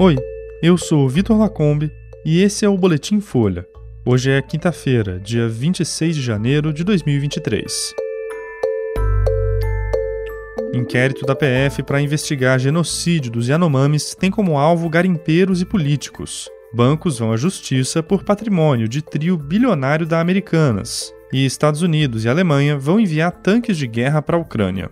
Oi, eu sou Vitor Lacombe e esse é o Boletim Folha. Hoje é quinta-feira, dia 26 de janeiro de 2023. Inquérito da PF para investigar genocídio dos Yanomamis tem como alvo garimpeiros e políticos. Bancos vão à justiça por patrimônio de trio bilionário da Americanas. E Estados Unidos e Alemanha vão enviar tanques de guerra para a Ucrânia.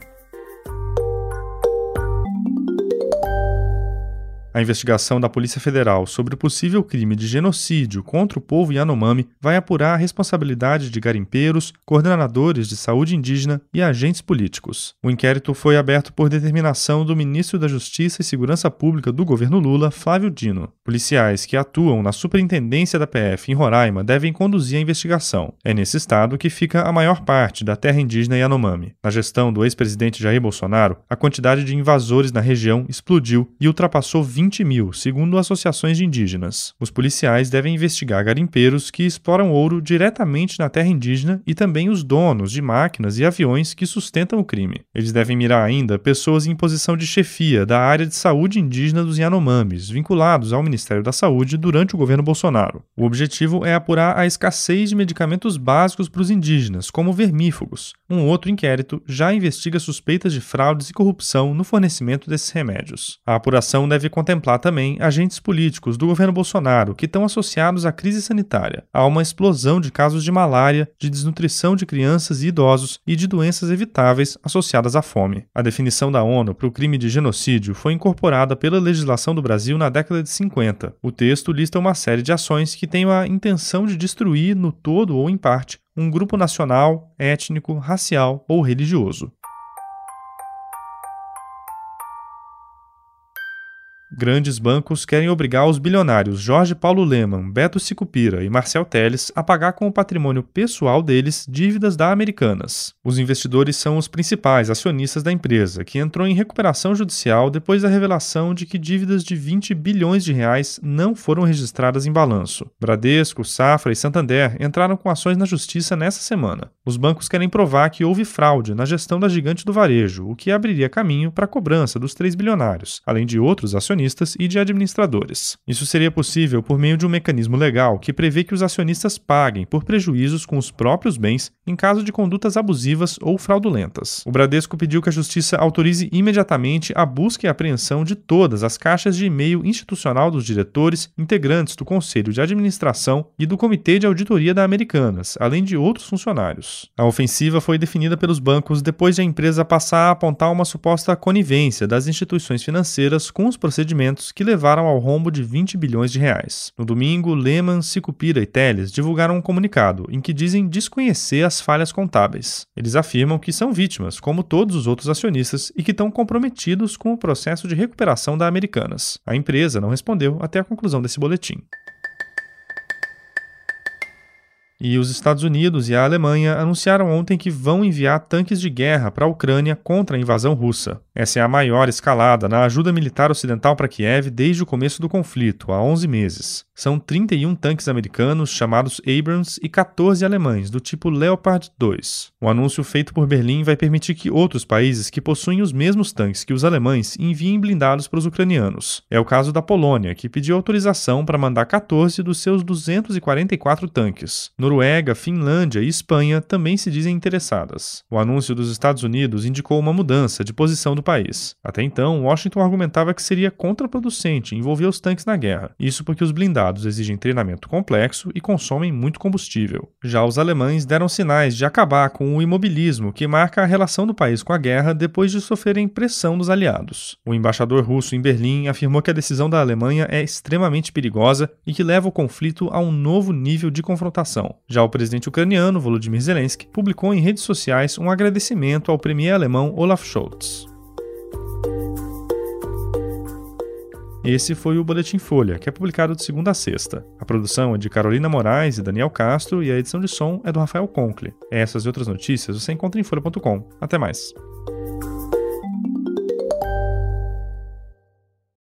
A investigação da Polícia Federal sobre o possível crime de genocídio contra o povo Yanomami vai apurar a responsabilidade de garimpeiros, coordenadores de saúde indígena e agentes políticos. O inquérito foi aberto por determinação do ministro da Justiça e Segurança Pública do governo Lula, Flávio Dino. Policiais que atuam na superintendência da PF em Roraima devem conduzir a investigação. É nesse estado que fica a maior parte da terra indígena Yanomami. Na gestão do ex-presidente Jair Bolsonaro, a quantidade de invasores na região explodiu e ultrapassou 20 20 mil, segundo associações de indígenas. Os policiais devem investigar garimpeiros que exploram ouro diretamente na terra indígena e também os donos de máquinas e aviões que sustentam o crime. Eles devem mirar ainda pessoas em posição de chefia da área de saúde indígena dos Yanomamis, vinculados ao Ministério da Saúde durante o governo Bolsonaro. O objetivo é apurar a escassez de medicamentos básicos para os indígenas, como vermífugos. Um outro inquérito já investiga suspeitas de fraudes e corrupção no fornecimento desses remédios. A apuração deve contemplar contemplar também agentes políticos do governo Bolsonaro que estão associados à crise sanitária. Há uma explosão de casos de malária, de desnutrição de crianças e idosos e de doenças evitáveis associadas à fome. A definição da ONU para o crime de genocídio foi incorporada pela legislação do Brasil na década de 50. O texto lista uma série de ações que têm a intenção de destruir, no todo ou em parte, um grupo nacional, étnico, racial ou religioso. Grandes bancos querem obrigar os bilionários Jorge Paulo Leman, Beto Sicupira e Marcel Teles a pagar com o patrimônio pessoal deles dívidas da Americanas. Os investidores são os principais acionistas da empresa, que entrou em recuperação judicial depois da revelação de que dívidas de 20 bilhões de reais não foram registradas em balanço. Bradesco, Safra e Santander entraram com ações na justiça nessa semana. Os bancos querem provar que houve fraude na gestão da gigante do varejo, o que abriria caminho para a cobrança dos três bilionários, além de outros acionistas acionistas e de administradores. Isso seria possível por meio de um mecanismo legal que prevê que os acionistas paguem por prejuízos com os próprios bens em caso de condutas abusivas ou fraudulentas. O Bradesco pediu que a Justiça autorize imediatamente a busca e apreensão de todas as caixas de e-mail institucional dos diretores, integrantes do Conselho de Administração e do Comitê de Auditoria da Americanas, além de outros funcionários. A ofensiva foi definida pelos bancos depois de a empresa passar a apontar uma suposta conivência das instituições financeiras com os procedimentos procedimentos que levaram ao rombo de 20 bilhões de reais. No domingo, Lehman, Sicupira e Teles divulgaram um comunicado em que dizem desconhecer as falhas contábeis. Eles afirmam que são vítimas, como todos os outros acionistas, e que estão comprometidos com o processo de recuperação da Americanas. A empresa não respondeu até a conclusão desse boletim. E os Estados Unidos e a Alemanha anunciaram ontem que vão enviar tanques de guerra para a Ucrânia contra a invasão russa. Essa é a maior escalada na ajuda militar ocidental para Kiev desde o começo do conflito, há 11 meses. São 31 tanques americanos chamados Abrams e 14 alemães, do tipo Leopard 2. O anúncio feito por Berlim vai permitir que outros países que possuem os mesmos tanques que os alemães enviem blindados para os ucranianos. É o caso da Polônia, que pediu autorização para mandar 14 dos seus 244 tanques. Noruega, Finlândia e Espanha também se dizem interessadas. O anúncio dos Estados Unidos indicou uma mudança de posição do país. Até então, Washington argumentava que seria contraproducente envolver os tanques na guerra. Isso porque os blindados exigem treinamento complexo e consomem muito combustível. Já os alemães deram sinais de acabar com o imobilismo que marca a relação do país com a guerra depois de sofrerem pressão dos aliados. O embaixador russo em Berlim afirmou que a decisão da Alemanha é extremamente perigosa e que leva o conflito a um novo nível de confrontação. Já o presidente ucraniano, Volodymyr Zelensky, publicou em redes sociais um agradecimento ao premier alemão Olaf Scholz. Esse foi o Boletim Folha, que é publicado de segunda a sexta. A produção é de Carolina Moraes e Daniel Castro e a edição de som é do Rafael Conkle. Essas e outras notícias você encontra em folha.com. Até mais.